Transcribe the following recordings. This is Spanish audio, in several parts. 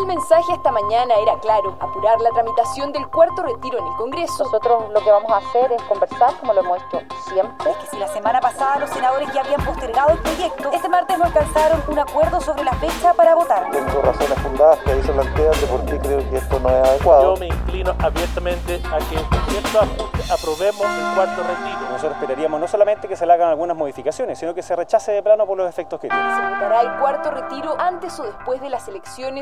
El mensaje esta mañana era claro, apurar la tramitación del cuarto retiro en el Congreso. Nosotros lo que vamos a hacer es conversar, como lo hemos hecho siempre. Es que si la semana pasada los senadores ya habían postergado el proyecto, este martes no alcanzaron un acuerdo sobre la fecha para votar. Tengo razones fundadas que ahí se plantean de por qué creo que esto no es adecuado. Yo me inclino abiertamente a que con cierto ajuste aprobemos el cuarto retiro. Nosotros esperaríamos no solamente que se le hagan algunas modificaciones, sino que se rechace de plano por los efectos que tiene. Se votará el cuarto retiro antes o después de las elecciones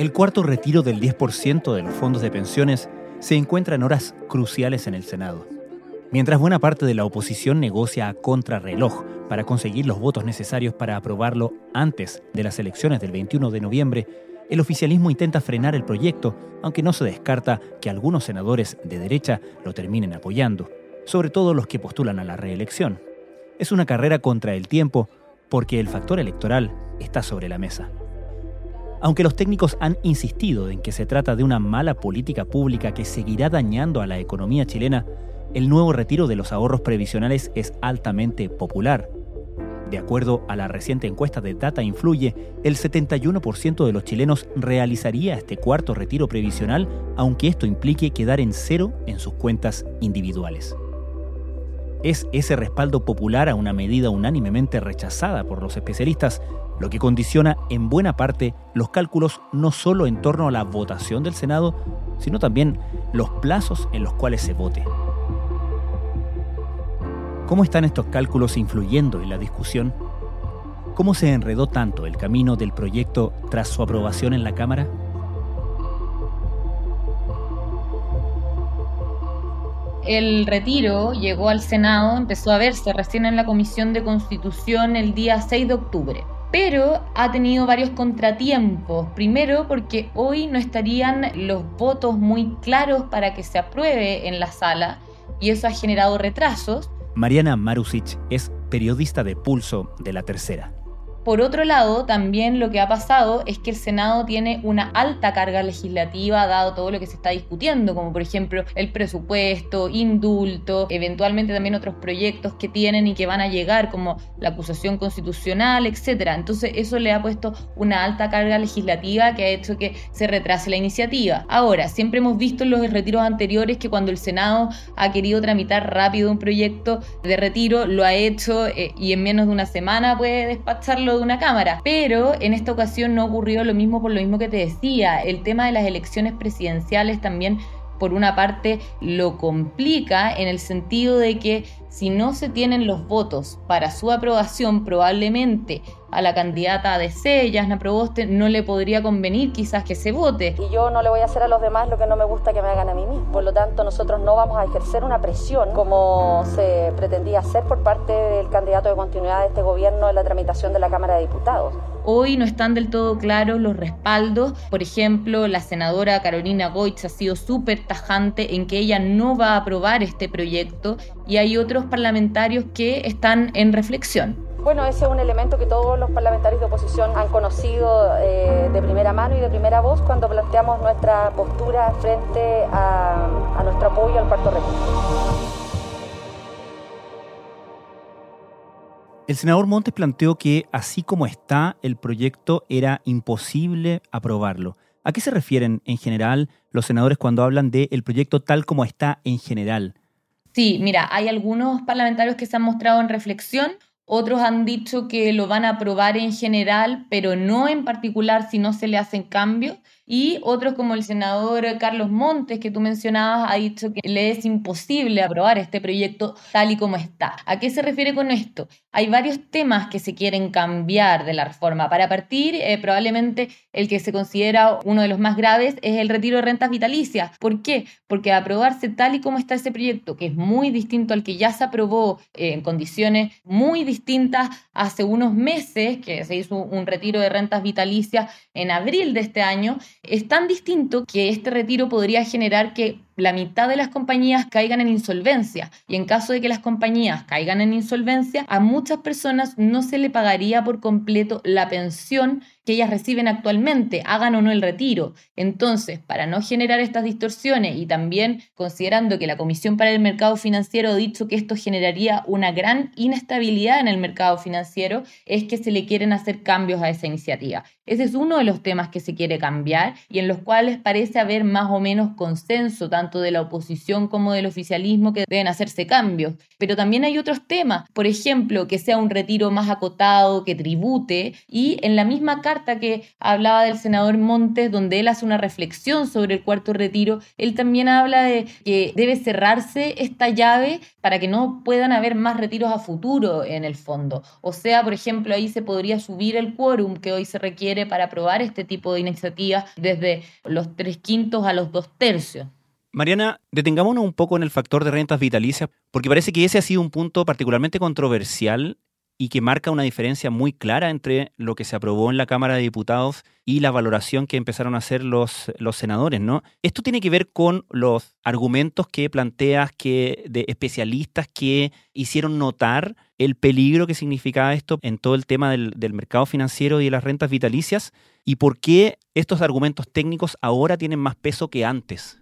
El cuarto retiro del 10% de los fondos de pensiones se encuentra en horas cruciales en el Senado. Mientras buena parte de la oposición negocia a contrarreloj para conseguir los votos necesarios para aprobarlo antes de las elecciones del 21 de noviembre, el oficialismo intenta frenar el proyecto, aunque no se descarta que algunos senadores de derecha lo terminen apoyando, sobre todo los que postulan a la reelección. Es una carrera contra el tiempo porque el factor electoral está sobre la mesa. Aunque los técnicos han insistido en que se trata de una mala política pública que seguirá dañando a la economía chilena, el nuevo retiro de los ahorros previsionales es altamente popular. De acuerdo a la reciente encuesta de Data Influye, el 71% de los chilenos realizaría este cuarto retiro previsional, aunque esto implique quedar en cero en sus cuentas individuales. Es ese respaldo popular a una medida unánimemente rechazada por los especialistas lo que condiciona en buena parte los cálculos no solo en torno a la votación del Senado, sino también los plazos en los cuales se vote. ¿Cómo están estos cálculos influyendo en la discusión? ¿Cómo se enredó tanto el camino del proyecto tras su aprobación en la Cámara? El retiro llegó al Senado, empezó a verse recién en la Comisión de Constitución el día 6 de octubre pero ha tenido varios contratiempos. Primero, porque hoy no estarían los votos muy claros para que se apruebe en la sala y eso ha generado retrasos. Mariana Marusic es periodista de Pulso de la Tercera. Por otro lado, también lo que ha pasado es que el Senado tiene una alta carga legislativa dado todo lo que se está discutiendo, como por ejemplo el presupuesto, indulto, eventualmente también otros proyectos que tienen y que van a llegar, como la acusación constitucional, etcétera. Entonces, eso le ha puesto una alta carga legislativa que ha hecho que se retrase la iniciativa. Ahora, siempre hemos visto en los retiros anteriores que cuando el Senado ha querido tramitar rápido un proyecto de retiro, lo ha hecho eh, y en menos de una semana puede despacharlo de una cámara. Pero en esta ocasión no ocurrió lo mismo por lo mismo que te decía. El tema de las elecciones presidenciales también por una parte lo complica en el sentido de que si no se tienen los votos para su aprobación, probablemente a la candidata de C, Yasna Proboste, no le podría convenir quizás que se vote. Y yo no le voy a hacer a los demás lo que no me gusta que me hagan a mí mismo. Por lo tanto, nosotros no vamos a ejercer una presión como se pretendía hacer por parte del candidato de continuidad de este gobierno en la tramitación de la Cámara de Diputados. Hoy no están del todo claros los respaldos. Por ejemplo, la senadora Carolina Goitz ha sido súper tajante en que ella no va a aprobar este proyecto y hay otros parlamentarios que están en reflexión. Bueno, ese es un elemento que todos los parlamentarios de oposición han conocido eh, de primera mano y de primera voz cuando planteamos nuestra postura frente a, a nuestro apoyo al cuarto retiro. El senador Montes planteó que, así como está el proyecto, era imposible aprobarlo. ¿A qué se refieren en general los senadores cuando hablan del proyecto tal como está en general? Sí, mira, hay algunos parlamentarios que se han mostrado en reflexión, otros han dicho que lo van a aprobar en general, pero no en particular si no se le hacen cambios. Y otros como el senador Carlos Montes, que tú mencionabas, ha dicho que le es imposible aprobar este proyecto tal y como está. ¿A qué se refiere con esto? Hay varios temas que se quieren cambiar de la reforma. Para partir, eh, probablemente el que se considera uno de los más graves es el retiro de rentas vitalicias. ¿Por qué? Porque aprobarse tal y como está ese proyecto, que es muy distinto al que ya se aprobó eh, en condiciones muy distintas, hace unos meses, que se hizo un retiro de rentas vitalicias en abril de este año, es tan distinto que este retiro podría generar que la mitad de las compañías caigan en insolvencia. Y en caso de que las compañías caigan en insolvencia, a muchas personas no se le pagaría por completo la pensión que ellas reciben actualmente, hagan o no el retiro. Entonces, para no generar estas distorsiones y también considerando que la Comisión para el Mercado Financiero ha dicho que esto generaría una gran inestabilidad en el mercado financiero, es que se le quieren hacer cambios a esa iniciativa. Ese es uno de los temas que se quiere cambiar y en los cuales parece haber más o menos consenso, tanto de la oposición como del oficialismo, que deben hacerse cambios. Pero también hay otros temas, por ejemplo, que sea un retiro más acotado, que tribute, y en la misma carta que hablaba del senador Montes, donde él hace una reflexión sobre el cuarto retiro, él también habla de que debe cerrarse esta llave para que no puedan haber más retiros a futuro en el fondo. O sea, por ejemplo, ahí se podría subir el quórum que hoy se requiere para aprobar este tipo de iniciativas desde los tres quintos a los dos tercios. Mariana, detengámonos un poco en el factor de rentas vitalicias, porque parece que ese ha sido un punto particularmente controversial y que marca una diferencia muy clara entre lo que se aprobó en la Cámara de Diputados y la valoración que empezaron a hacer los, senadores, ¿no? Esto tiene que ver con los argumentos que planteas que, de especialistas que hicieron notar el peligro que significaba esto en todo el tema del mercado financiero y de las rentas vitalicias y por qué estos argumentos técnicos ahora tienen más peso que antes.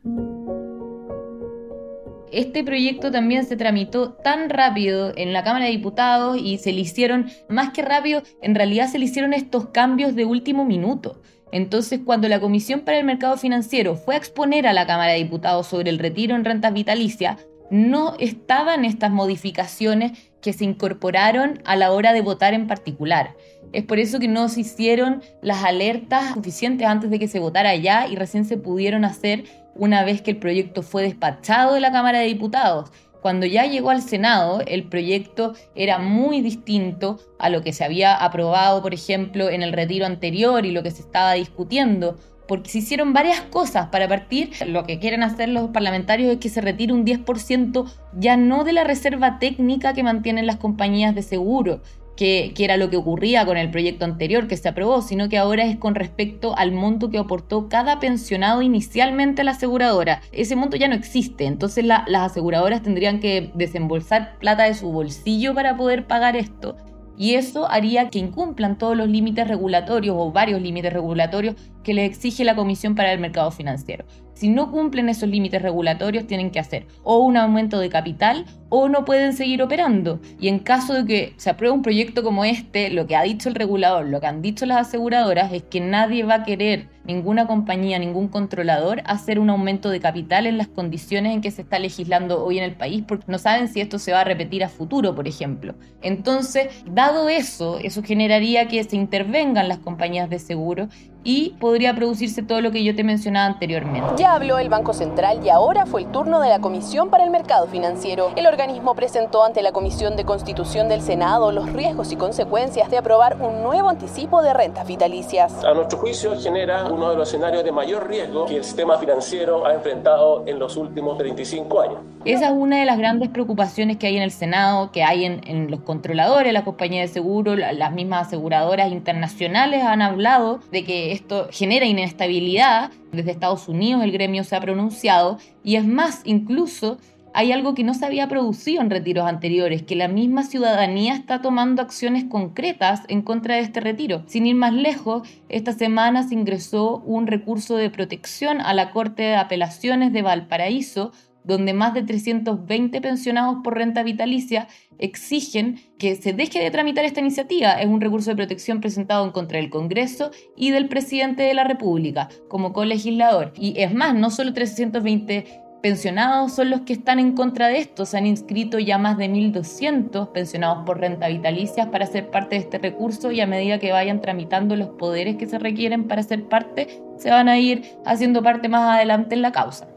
Este proyecto también se tramitó tan rápido en la Cámara de Diputados y se le hicieron, más que rápido, en realidad se le hicieron estos cambios de último minuto. Entonces, cuando la Comisión para el Mercado Financiero fue a exponer a la Cámara de Diputados sobre el retiro en rentas vitalicias, no estaban estas modificaciones que se incorporaron a la hora de votar en particular. Es por eso que no se hicieron las alertas suficientes antes de que se votara ya y recién se pudieron hacer una vez que el proyecto fue despachado de la Cámara de Diputados. Cuando ya llegó al Senado, el proyecto era muy distinto a lo que se había aprobado, por ejemplo, en el retiro anterior y lo que se estaba discutiendo, porque se hicieron varias cosas. Para partir, lo que quieren hacer los parlamentarios es que se retire un 10% ya no de la reserva técnica que mantienen las compañías de seguro, que, era lo que ocurría con el proyecto anterior que se aprobó, sino que ahora es con respecto al monto que aportó cada pensionado inicialmente a la aseguradora. Ese monto ya no existe, entonces las aseguradoras tendrían que desembolsar plata de su bolsillo para poder pagar esto. Y eso haría que incumplan todos los límites regulatorios o varios límites regulatorios que les exige la Comisión para el Mercado Financiero. Si no cumplen esos límites regulatorios, tienen que hacer o un aumento de capital o no pueden seguir operando. Y en caso de que se apruebe un proyecto como este, lo que ha dicho el regulador, lo que han dicho las aseguradoras, es que nadie va a querer, ninguna compañía, ningún controlador, hacer un aumento de capital en las condiciones en que se está legislando hoy en el país, porque no saben si esto se va a repetir a futuro, por ejemplo. Entonces, dado eso, eso generaría que se intervengan las compañías de seguro y podría producirse todo lo que yo te mencionaba anteriormente. Ya habló el Banco Central y ahora fue el turno de la Comisión para el Mercado Financiero. El organismo presentó ante la Comisión de Constitución del Senado los riesgos y consecuencias de aprobar un nuevo anticipo de rentas vitalicias. A nuestro juicio genera uno de los escenarios de mayor riesgo que el sistema financiero ha enfrentado en los últimos 35 años. Esa es una de las grandes preocupaciones que hay en el Senado, que hay en, en los controladores, las compañías de seguro, las mismas aseguradoras internacionales han hablado de que esto genera inestabilidad. Desde Estados Unidos el gremio se ha pronunciado y es más, incluso hay algo que no se había producido en retiros anteriores, que la misma ciudadanía está tomando acciones concretas en contra de este retiro. Sin ir más lejos, esta semana se ingresó un recurso de protección a la Corte de Apelaciones de Valparaíso donde más de 320 pensionados por renta vitalicia exigen que se deje de tramitar esta iniciativa. Es un recurso de protección presentado en contra del Congreso y del presidente de la República como colegislador. Y es más, no solo 320 pensionados son los que están en contra de esto. Se han inscrito ya más de 1.200 pensionados por renta vitalicia para ser parte de este recurso y a medida que vayan tramitando los poderes que se requieren para ser parte, se van a ir haciendo parte más adelante en la causa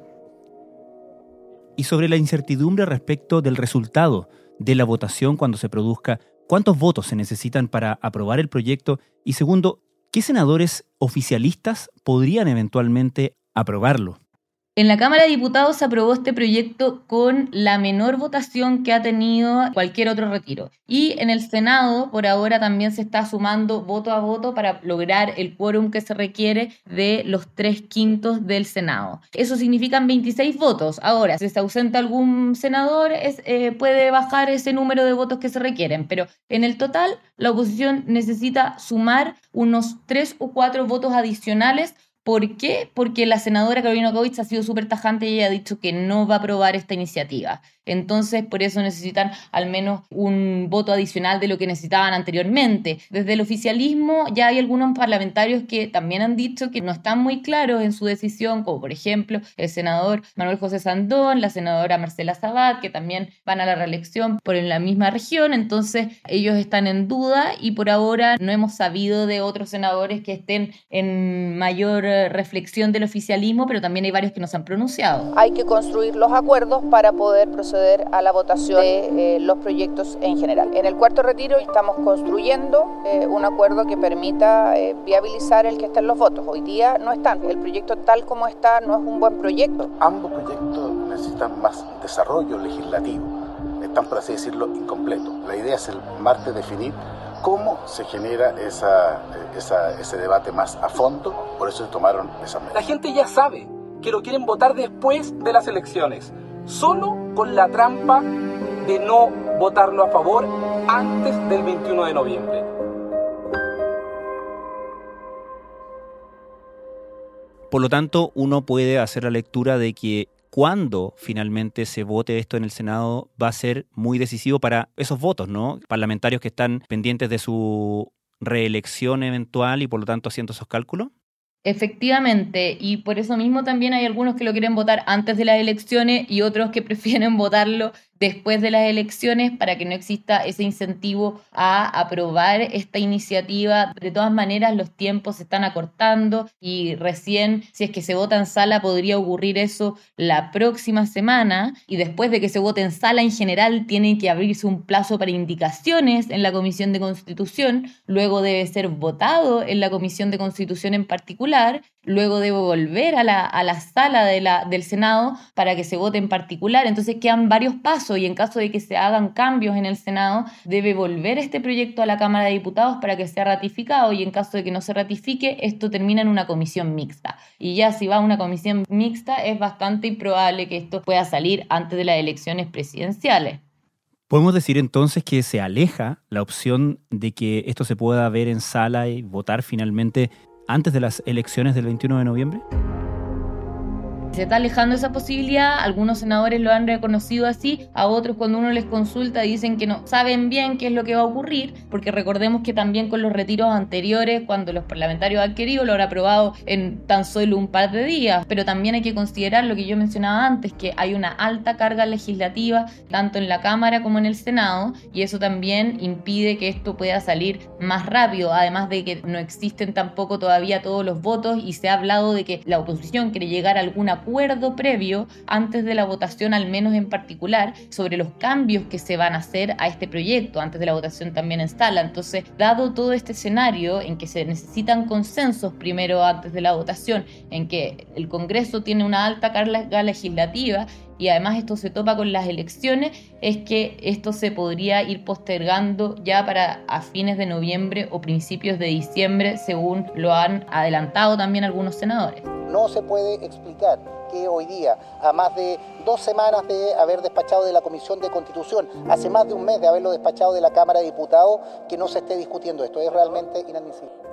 y sobre la incertidumbre respecto del resultado de la votación cuando se produzca, cuántos votos se necesitan para aprobar el proyecto y segundo, qué senadores oficialistas podrían eventualmente aprobarlo. En la Cámara de Diputados se aprobó este proyecto con la menor votación que ha tenido cualquier otro retiro. Y en el Senado, por ahora, también se está sumando voto a voto para lograr el quórum que se requiere de los tres quintos del Senado. Eso significan 26 votos. Ahora, si se ausenta algún senador, eh, puede bajar ese número de votos que se requieren. Pero en el total, la oposición necesita sumar unos tres o cuatro votos adicionales ¿Por qué? Porque la senadora Carolina Kovich ha sido súper tajante y ella ha dicho que no va a aprobar esta iniciativa. Entonces, por eso necesitan al menos un voto adicional de lo que necesitaban anteriormente. Desde el oficialismo ya hay algunos parlamentarios que también han dicho que no están muy claros en su decisión, como por ejemplo el senador Manuel José Sandón, la senadora Marcela Sabat, que también van a la reelección por en la misma región. Entonces, ellos están en duda y por ahora no hemos sabido de otros senadores que estén en mayor reflexión del oficialismo, pero también hay varios que nos han pronunciado. Hay que construir los acuerdos para poder proceder a la votación de eh, los proyectos en general. En el cuarto retiro estamos construyendo eh, un acuerdo que permita eh, viabilizar el que estén los votos. Hoy día no están. El proyecto tal como está no es un buen proyecto. Ambos proyectos necesitan más desarrollo legislativo. Están, por así decirlo, incompletos. La idea es el martes definir cómo se genera esa, esa, ese debate más a fondo, por eso se tomaron esas medidas. La gente ya sabe que lo quieren votar después de las elecciones solo con la trampa de no votarlo a favor antes del 21 de noviembre. Por lo tanto, uno puede hacer la lectura de que cuando finalmente se vote esto en el Senado va a ser muy decisivo para esos votos, ¿no? Parlamentarios que están pendientes de su reelección eventual y por lo tanto haciendo esos cálculos. Efectivamente, y por eso mismo también hay algunos que lo quieren votar antes de las elecciones y otros que prefieren votarlo después de las elecciones para que no exista ese incentivo a aprobar esta iniciativa. De todas maneras, los tiempos se están acortando y recién, si es que se vota en sala, podría ocurrir eso la próxima semana y después de que se vote en sala en general, tiene que abrirse un plazo para indicaciones en la Comisión de Constitución, luego debe ser votado en la Comisión de Constitución en particular luego debe volver a la, a la sala de la, del Senado para que se vote en particular. Entonces quedan varios pasos y en caso de que se hagan cambios en el Senado, debe volver este proyecto a la Cámara de Diputados para que sea ratificado y en caso de que no se ratifique, esto termina en una comisión mixta. Y ya si va a una comisión mixta, es bastante improbable que esto pueda salir antes de las elecciones presidenciales. ¿Podemos decir entonces que se aleja la opción de que esto se pueda ver en sala y votar finalmente antes de las elecciones del 21 de noviembre? Se está alejando esa posibilidad, algunos senadores lo han reconocido así, a otros cuando uno les consulta dicen que no saben bien qué es lo que va a ocurrir, porque recordemos que también con los retiros anteriores, cuando los parlamentarios han querido, lo han aprobado en tan solo un par de días, pero también hay que considerar lo que yo mencionaba antes, que hay una alta carga legislativa, tanto en la Cámara como en el Senado, y eso también impide que esto pueda salir más rápido, además de que no existen tampoco todavía todos los votos y se ha hablado de que la oposición quiere llegar a alguna acuerdo previo antes de la votación, al menos en particular, sobre los cambios que se van a hacer a este proyecto, antes de la votación también en sala. Entonces, dado todo este escenario en que se necesitan consensos primero antes de la votación, en que el Congreso tiene una alta carga legislativa y además esto se topa con las elecciones, es que esto se podría ir postergando ya para a fines de noviembre o principios de diciembre, según lo han adelantado también algunos senadores. No se puede explicar que hoy día, a más de dos semanas de haber despachado de la Comisión de Constitución, hace más de un mes de haberlo despachado de la Cámara de Diputados, que no se esté discutiendo esto. Es realmente inadmisible.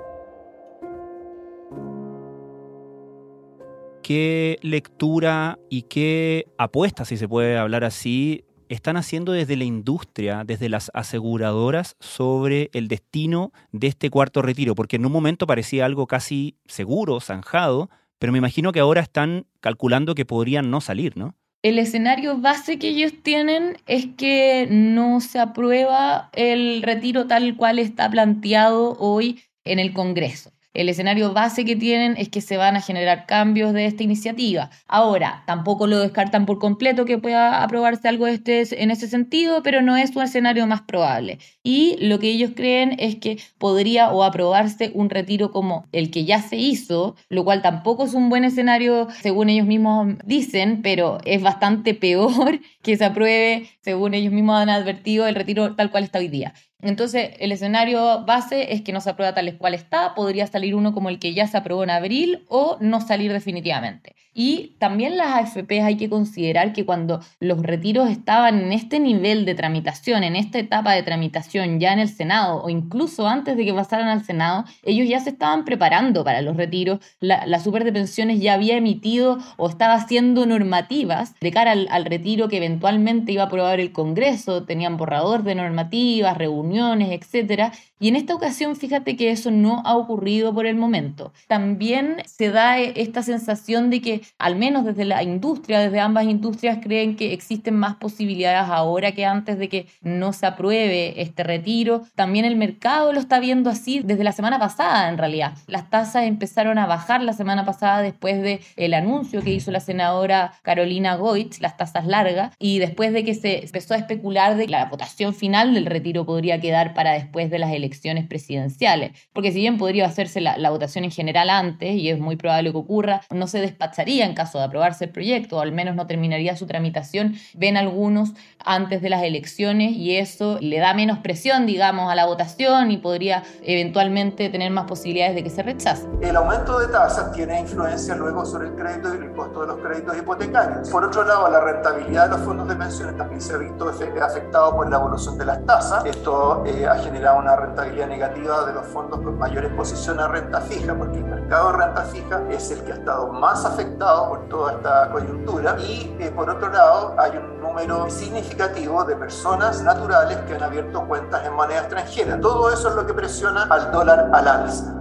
¿Qué lectura y qué apuesta, si se puede hablar así, están haciendo desde la industria, desde las aseguradoras, sobre el destino de este cuarto retiro? Porque en un momento parecía algo casi seguro, zanjado, pero me imagino que ahora están calculando que podrían no salir, ¿no? El escenario base que ellos tienen es que no se aprueba el retiro tal cual está planteado hoy en el Congreso. El escenario base que tienen es que se van a generar cambios de esta iniciativa. Ahora, tampoco lo descartan por completo que pueda aprobarse algo este, en ese sentido, pero no es un escenario más probable. Y lo que ellos creen es que podría o aprobarse un retiro como el que ya se hizo, lo cual tampoco es un buen escenario según ellos mismos dicen, pero es bastante peor que se apruebe, según ellos mismos han advertido, el retiro tal cual está hoy día. Entonces, el escenario base es que no se aprueba tal cual está, podría salir uno como el que ya se aprobó en abril o no salir definitivamente. Y también las AFP hay que considerar que cuando los retiros estaban en este nivel de tramitación, en esta etapa de tramitación ya en el Senado o incluso antes de que pasaran al Senado, ellos ya se estaban preparando para los retiros, la, la super de pensiones ya había emitido o estaba haciendo normativas de cara al, al retiro que eventualmente iba a aprobar el Congreso, tenían borrador de normativas, reuniones, etcétera, y en esta ocasión, fíjate que eso no ha ocurrido por el momento. También se da eh, esta sensación de que, al menos desde la industria, desde ambas industrias, creen que existen más posibilidades ahora que antes de que no se apruebe este retiro. También el mercado lo está viendo así desde la semana pasada, en realidad. Las tasas empezaron a bajar la semana pasada después del el anuncio que hizo la senadora Carolina Goitz, las tasas largas, y después de que se empezó a especular de que la votación final del retiro podría quedar para después de las elecciones elecciones presidenciales. Porque si bien podría hacerse la, votación en general antes, y es muy probable que ocurra, no se despacharía en caso de aprobarse el proyecto, o al menos no terminaría su tramitación, ven algunos antes de las elecciones, y eso le da menos presión, digamos, a la votación y podría eventualmente tener más posibilidades de que se rechace. El aumento de tasas tiene influencia luego sobre el crédito y el costo de los créditos hipotecarios. Por otro lado, la rentabilidad de los fondos de pensiones también se ha visto afectado por la evolución de las tasas. Esto eh, ha generado una rentabilidad negativa de los fondos con mayor exposición a renta fija, porque el mercado de renta fija es el que ha estado más afectado por toda esta coyuntura. Y eh, por otro lado, hay un número significativo de personas naturales que han abierto cuentas en moneda extranjera. Todo eso es lo que presiona al dólar al alza.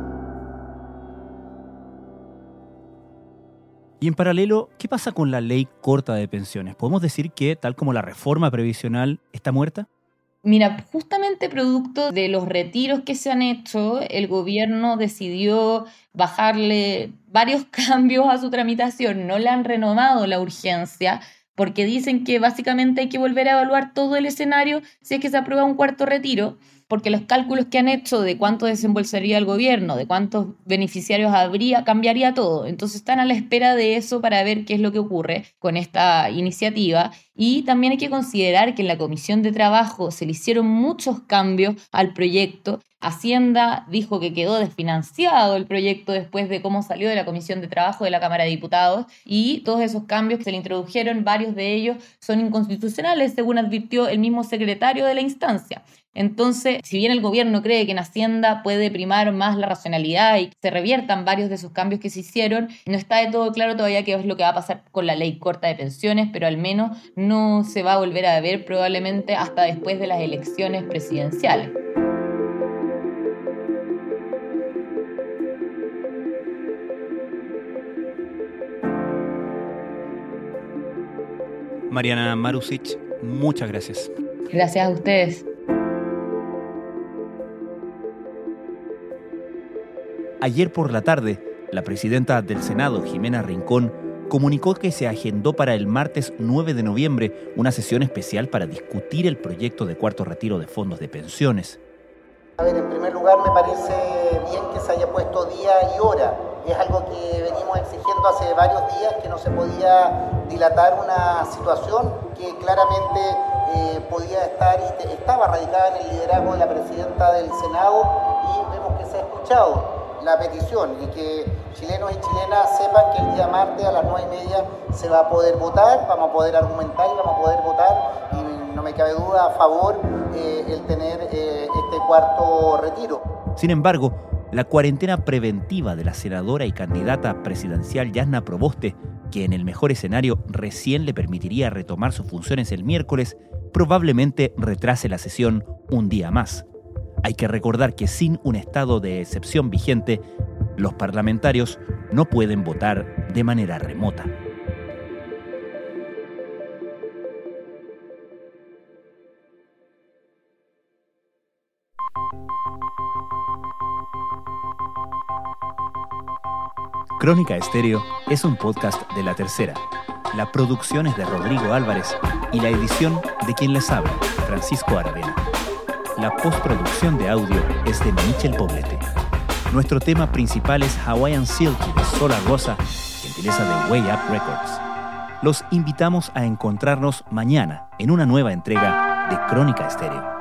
Y en paralelo, ¿qué pasa con la ley corta de pensiones? ¿Podemos decir que, tal como la reforma previsional, está muerta? Mira, justamente producto de los retiros que se han hecho, el gobierno decidió bajarle varios cambios a su tramitación, no le han renovado la urgencia porque dicen que básicamente hay que volver a evaluar todo el escenario si es que se aprueba un cuarto retiro porque los cálculos que han hecho de cuánto desembolsaría el gobierno, de cuántos beneficiarios habría, cambiaría todo. Entonces están a la espera de eso para ver qué es lo que ocurre con esta iniciativa. Y también hay que considerar que en la Comisión de Trabajo se le hicieron muchos cambios al proyecto. Hacienda dijo que quedó desfinanciado el proyecto después de cómo salió de la Comisión de Trabajo de la Cámara de Diputados y todos esos cambios que se le introdujeron, varios de ellos son inconstitucionales, según advirtió el mismo secretario de la instancia. Entonces, si bien el gobierno cree que en Hacienda puede primar más la racionalidad y se reviertan varios de esos cambios que se hicieron, no está de todo claro todavía qué es lo que va a pasar con la ley corta de pensiones, pero al menos no se va a volver a ver probablemente hasta después de las elecciones presidenciales. Mariana Marusic, muchas gracias. Gracias a ustedes. Ayer por la tarde, la presidenta del Senado, Jimena Rincón, comunicó que se agendó para el martes 9 de noviembre una sesión especial para discutir el proyecto de cuarto retiro de fondos de pensiones. A ver, en primer lugar me parece bien que se haya puesto día y hora. Es algo que venimos exigiendo hace varios días, que no se podía dilatar una situación que claramente eh, podía estar y estaba radicada en el liderazgo de la presidenta del Senado y vemos que se ha escuchado la petición y que chilenos y chilenas sepan que el día martes a las nueve y media se va a poder votar, vamos a poder argumentar y vamos a poder votar y no me cabe duda a favor eh, el tener eh, este cuarto retiro. Sin embargo, la cuarentena preventiva de la senadora y candidata presidencial Yasna Proboste, que en el mejor escenario recién le permitiría retomar sus funciones el miércoles, probablemente retrase la sesión un día más. Hay que recordar que sin un estado de excepción vigente, los parlamentarios no pueden votar de manera remota. Crónica Estéreo es un podcast de La Tercera. La producción es de Rodrigo Álvarez y la edición de quien les habla, Francisco Aravena. La postproducción de audio es de Michel Poblete. Nuestro tema principal es Hawaiian Silky de Sola Rosa, gentileza de Way Up Records. Los invitamos a encontrarnos mañana en una nueva entrega de Crónica Estéreo.